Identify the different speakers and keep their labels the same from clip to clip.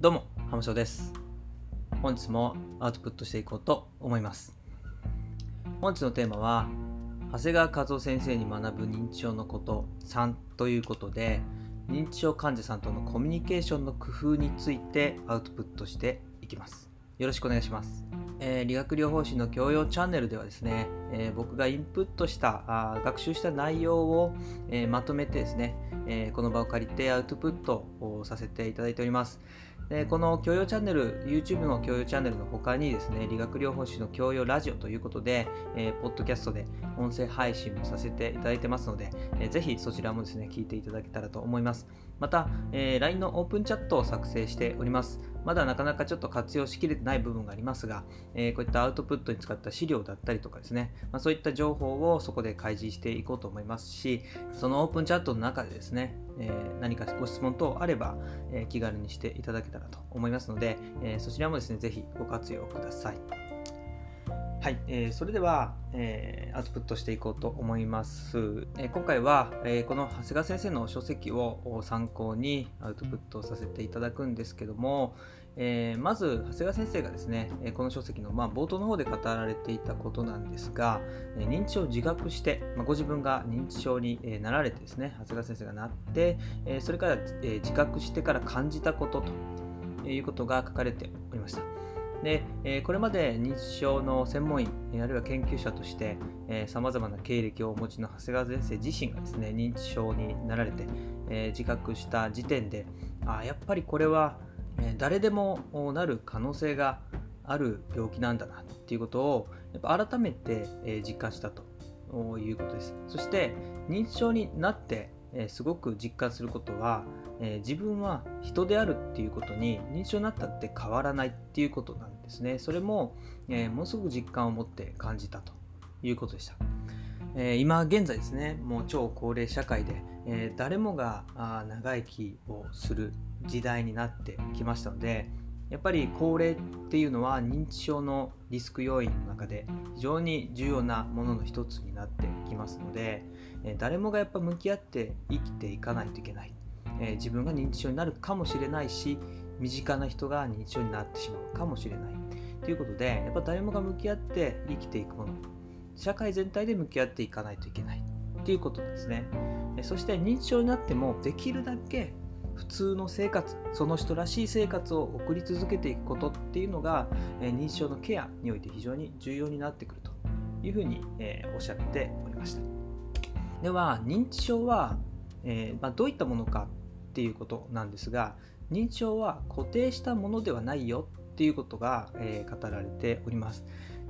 Speaker 1: どうも、浜翔です。本日もアウトプットしていこうと思います。本日のテーマは、長谷川和夫先生に学ぶ認知症のこと3ということで、認知症患者さんとのコミュニケーションの工夫についてアウトプットしていきます。よろしくお願いします。えー理学療法士の教養チャンネルではですね、えー僕がインプットしたあ学習した内容を、えーまとめてですね、えこの場を借りてアウトプットをさせていただいております。でこの教養チャンネル、YouTube の教養チャンネルの他にですね、理学療法士の教養ラジオということで、えーポッドキャストで音声配信もさせていただいてますので、えーぜひそちらもですね、聞いていただけたらと思います。また、えー LINE のオープンチャットを作成しております。まだなかなかちょっと活用しきれてない部分がありますが、えーこういったアウトプットに使った資料だったりとかですね、まあ、そういった情報をそこで開示していこうと思いますし、そのオープンチャットの中でですね、え何かご質問等あれば、え気軽にしていただけたらと思いますので、えそちらもですね、ぜひご活用ください。はい、えーそれでは、えーアウトプットしていこうと思います。えー今回は、えーこの長谷川先生の書籍を参考にアウトプットさせていただくんですけども、えーまず長谷川先生がですね、この書籍の、まあ、冒頭の方で語られていたことなんですが、認知症を自覚して、まあ、ご自分が認知症に、なられてですね、長谷川先生がなって、それから、自覚してから感じたことということが書かれておりました。で、えこれまで認知症の専門医、あるいは研究者としてさまざまな経歴をお持ちの長谷川先生自身がですね認知症になられて、え自覚した時点であーやっぱりこれは、誰でもなる可能性がある病気なんだなっていうことをやっぱ改めて、実感したということです。そして認知症になって、すごく実感することは、自分は人であるっていうことに認知症になったって変わらないっていうことなんですね。それも、ものすごく実感を持って感じたということでした、今現在ですねもう超高齢社会で、えー誰もがあ長生きをする時代になってきましたのでやっぱり高齢っていうのは認知症のリスク要因の中で非常に重要なものの一つになってきますので、えー誰もがやっぱ向き合って生きていかないといけない、えー自分が認知症になるかもしれないし身近な人が認知症になってしまうかもしれない。ということでやっぱ誰もが向き合って生きていくもの社会全体で向き合っていかないといけない。っていうことですね。そして認知症になってもできるだけ普通の生活その人らしい生活を送り続けていくことっていうのが認知症のケアにおいて非常に重要になってくるというふうに、おっしゃっておりました。では認知症は、えま、どういったものかっていうことなんですが認知症は固定したものではないよっていうことが、え語られております。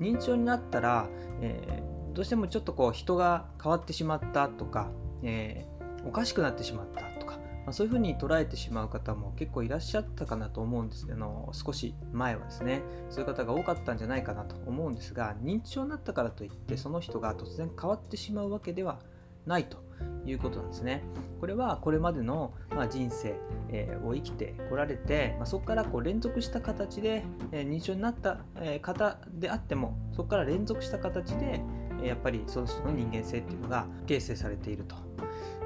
Speaker 1: 認知症になったら、えどうしてもちょっとこう人が変わってしまったとか、えーおかしくなってしまったとか、まあ、そういうふうに捉えてしまう方も結構いらっしゃったかなと思うんですあの少し前はですねそういう方が多かったんじゃないかなと思うんですが認知症になったからといってその人が突然変わってしまうわけではないということなんですね。これはこれまでの、まあ、人生、えーを生きてこられて、まあ、そこからこう連続した形で、えー認知症になった、えー方であってもそこから連続した形で、やっぱりその人の人間性っていうのが形成されていると。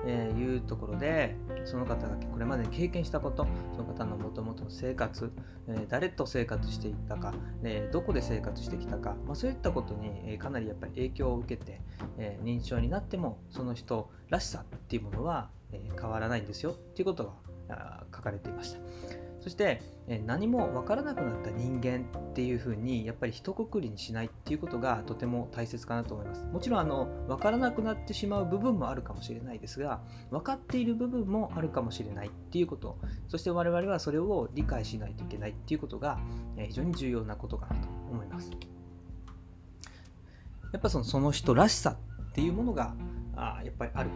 Speaker 1: えいうところでその方がこれまで経験したことその方のもともとの生活、え誰と生活していったか、えどこで生活してきたか、まあ、そういったことに、えかなりやっぱり影響を受けて、え認知症になってもその人らしさっていうものは、え変わらないんですよっていうことが書かれていましたそして、何も分からなくなった人間っていうふうにやっぱり一括りにしないっていうことがとても大切かなと思います。もちろんあの分からなくなってしまう部分もあるかもしれないですが分かっている部分もあるかもしれないっていうこと。そして我々はそれを理解しないといけないっていうことが非常に重要なことかなと思います。やっぱそのその人らしさっていうものがあやっぱりある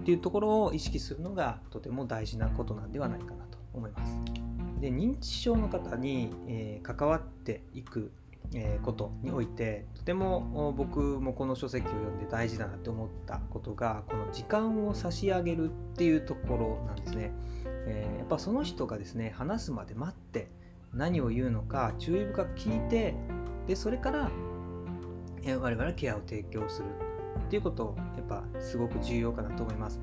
Speaker 1: っていうところを意識するのがとても大事なことなんではないかなと思います。で認知症の方に、えー関わっていく、えーことにおいてとてもお僕もこの書籍を読んで大事だなって思ったことがこの時間を差し上げるっていうところなんですね、えーやっぱその人がですね話すまで待って何を言うのか注意深く聞いてでそれから、えー我々はケアを提供するっていうことやっぱすごく重要かなと思います、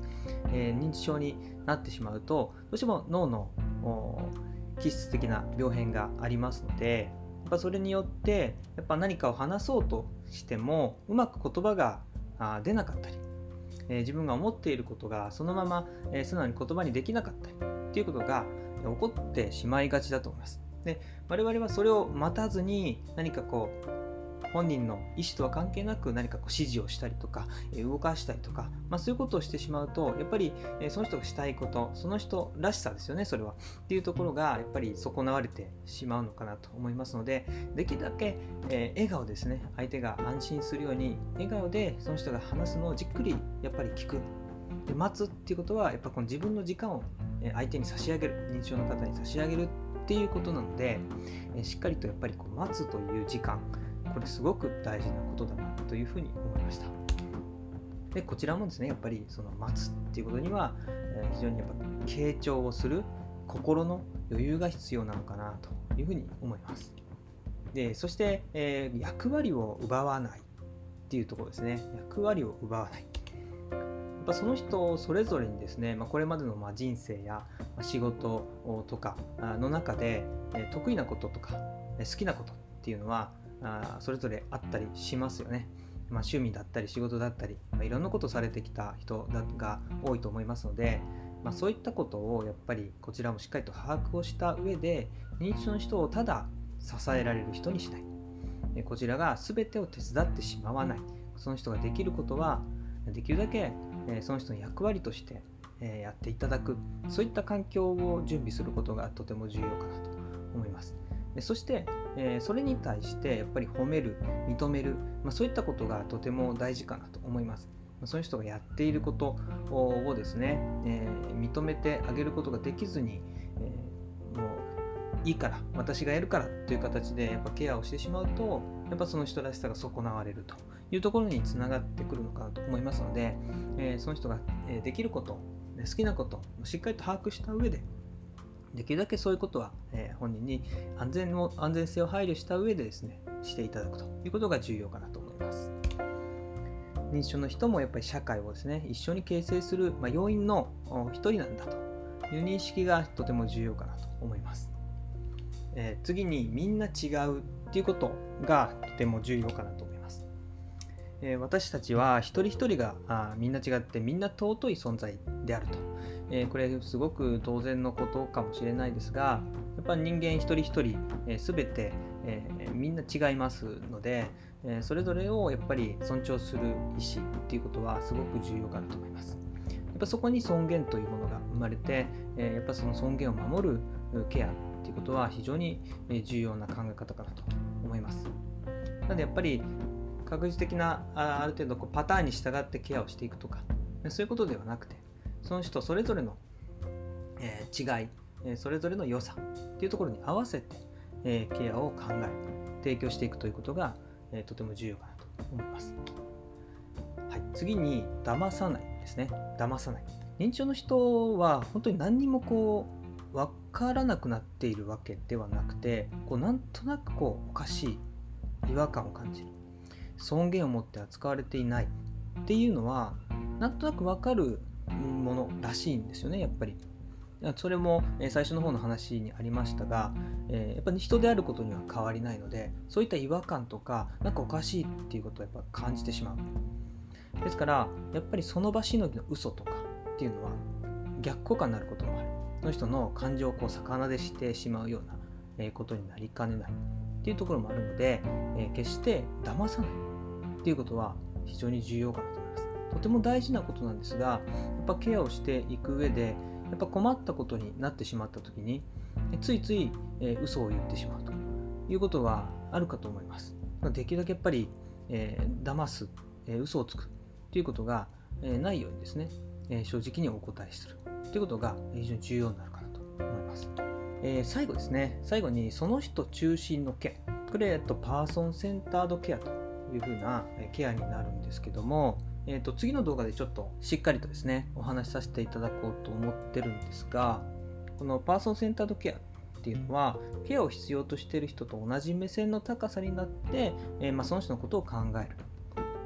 Speaker 1: えー認知症になってしまうとどうしても脳のお気質的な病変がありますのでやっぱそれによってやっぱ何かを話そうとしてもうまく言葉が出なかったり、え、自分が思っていることがそのまま、え、素直に言葉にできなかったりっていうことが起こってしまいがちだと思います。で我々はそれを待たずに何かこう本人の意思とは関係なく何かこう指示をしたりとか、え動かしたりとか、まあ、そういうことをしてしまうとやっぱり、えその人がしたいことその人らしさですよねそれは。っていうところがやっぱり損なわれてしまうのかなと思いますのでできるだけ、え笑顔ですね相手が安心するように笑顔でその人が話すのをじっくりやっぱり聞く。で待つっていうことはやっぱこの自分の時間を相手に差し上げる認知症の方に差し上げるっていうことなのでしっかりとやっぱりこう待つという時間これすごく大事なことだなというふうに思いました。でこちらもですねやっぱりその待つっていうことには、え非常にやっぱ傾聴をする心の余裕が必要なのかなというふうに思います。でそして、えー、役割を奪わないっていうところですね役割を奪わない。やっぱその人それぞれにですね、まあ、これまでのま人生や仕事とかの中で得意なこととか好きなことっていうのはあそれぞれあったりしますよね。まあ、趣味だったり仕事だったり、まあ、いろんなことされてきた人が多いと思いますので、まあ、そういったことをやっぱりこちらもしっかりと把握をした上で認知症の人をただ支えられる人にしない。こちらが全てを手伝ってしまわない。その人ができることはできるだけその人の役割としてやっていただく。そういった環境を準備することがとても重要かなと思います。そしてえ、それに対してやっぱり褒める認める、まあ、そういったことがとても大事かなと思います。そういう人がやっていることをですね、えー、認めてあげることができずに、えー、もういいから私がやるからという形でやっぱケアをしてしまうとやっぱその人らしさが損なわれるというところにつながってくるのかなと思いますので、えー、その人ができること好きなことをしっかりと把握した上でできるだけそういうことは、えー、本人に安全を安全性を配慮した上でですねしていただくということが重要かなと思います。認知症の人もやっぱり社会をですね一緒に形成する、まあ、要因の一人なんだという認識がとても重要かなと思います、えー、次にみんな違うっていうことがとても重要かなと思います、えー、私たちは一人一人があみんな違ってみんな尊い存在であると。え、これすごく当然のことかもしれないですがやっぱり人間一人一人、えー、全て、え、みんな違いますので、えそれぞれをやっぱり尊重する意思っていうことはすごく重要かなと思います。やっぱそこに尊厳というものが生まれて、えやっぱその尊厳を守るケアっていうことは非常に重要な考え方かなと思います。なのでやっぱり確実的なある程度こうパターンに従ってケアをしていくとかそういうことではなくてその人それぞれの、えー、違い、えそれぞれの良さっていうところに合わせて、えケアを考え提供していくということが、えとても重要かなと思います、はい、次に騙さないですね。騙さない。認知症の人は本当に何にもこう分からなくなっているわけではなくてこうなんとなくこうおかしい違和感を感じる尊厳を持って扱われていないっていうのはなんとなく分かるものらしいんですよねやっぱり。それも最初の方の話にありましたが、えやっぱり人であることには変わりないのでそういった違和感とか何かおかしいっていうことをやっぱ感じてしまう。ですからやっぱりその場しのぎの嘘とかっていうのは逆効果になることもある。その人の感情をこう逆なでしてしまうようなことになりかねない。っていうところもあるので、え決して騙さないっていうことは非常に重要かなと。とても大事なことなんですがやっぱケアをしていく上でやっぱ困ったことになってしまった時についつい、えー、嘘を言ってしまうということはあるかと思います。できるだけやっぱり、えー、騙す、えー、嘘をつくということが、えー、ないようにですね、えー、正直にお答えするということが非常に重要になるかなと思います、えー、最後ですね。最後にその人中心のケア。これ、えっと、パーソンセンタードケアというふうなケアになるんですけども、えーと、次の動画でちょっとしっかりとですねお話しさせていただこうと思ってるんですがこのパーソンセンタードケアっていうのはケアを必要としている人と同じ目線の高さになって、えー、まあ、その人のことを考える。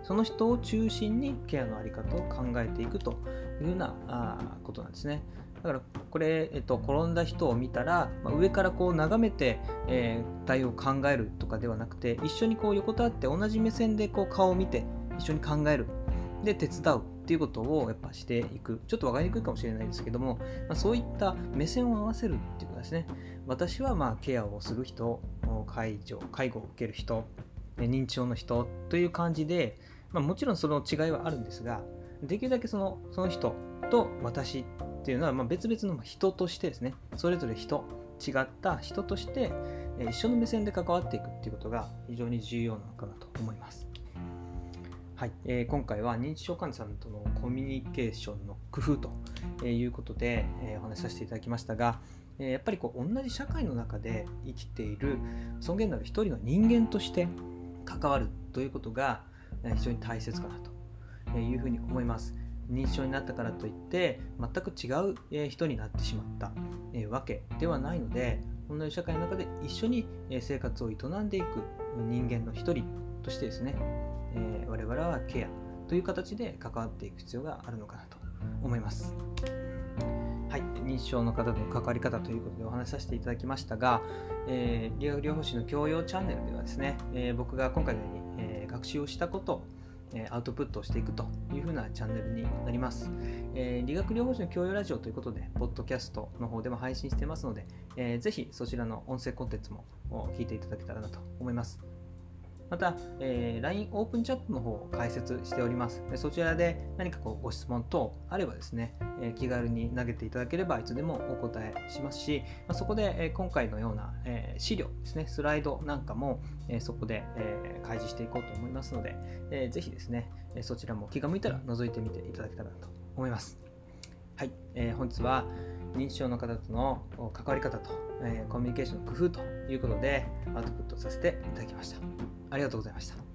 Speaker 1: その人を中心にケアの在り方を考えていくというようなあことなんですね。だからこれ、えっと、転んだ人を見たら、まあ、上からこう眺めて、えー、対応を考えるとかではなくて一緒にこう横たわって同じ目線でこう顔を見て一緒に考える。で手伝うっていうことをやっぱしていくちょっと分かりにくいかもしれないですけども、まあ、そういった目線を合わせるっていうことですね私はまあケアをする人介助介護を受ける人認知症の人という感じで、まあ、もちろんその違いはあるんですができるだけそのその人と私っていうのはま別々の人としてですねそれぞれ人違った人として一緒の目線で関わっていくっていうことが非常に重要なのかなと思います。はい、えー、今回は認知症患者さんとのコミュニケーションの工夫ということで、えー、お話しさせていただきましたが、えー、やっぱりこう同じ社会の中で生きている尊厳のある一人の人間として関わるということが非常に大切かなというふうに思います。認知症になったからといって全く違う人になってしまったわけではないので同じ社会の中で一緒に生活を営んでいく人間の一人としてですねえー、我々はケアという形で関わっていく必要があるのかなと思います。はい、認知症の方との関わり方ということでお話しさせていただきましたが、えー、理学療法士の教養チャンネルではですね、えー、僕が今回のように、えー、学習をしたことをアウトプットをしていくというふうなチャンネルになります。えー、理学療法士の教養ラジオということで、ポッドキャストの方でも配信してますので、えー、ぜひそちらの音声コンテンツも聞いていただけたらなと思います。また、えー、LINE オープンチャットの方を開設しております。でそちらで何かこうご質問等あればですね、えー、気軽に投げていただければいつでもお答えしますし、まあ、そこで、えー、今回のような、え、資料ですね、スライドなんかも、え、そこで、え、開示していこうと思いますので、えー、ぜひですね、そちらも気が向いたら覗いてみていただけたらと思います。はい、え、本日は認知症の方との関わり方と、えー、コミュニケーションの工夫ということでアウトプットさせていただきました。ありがとうございました。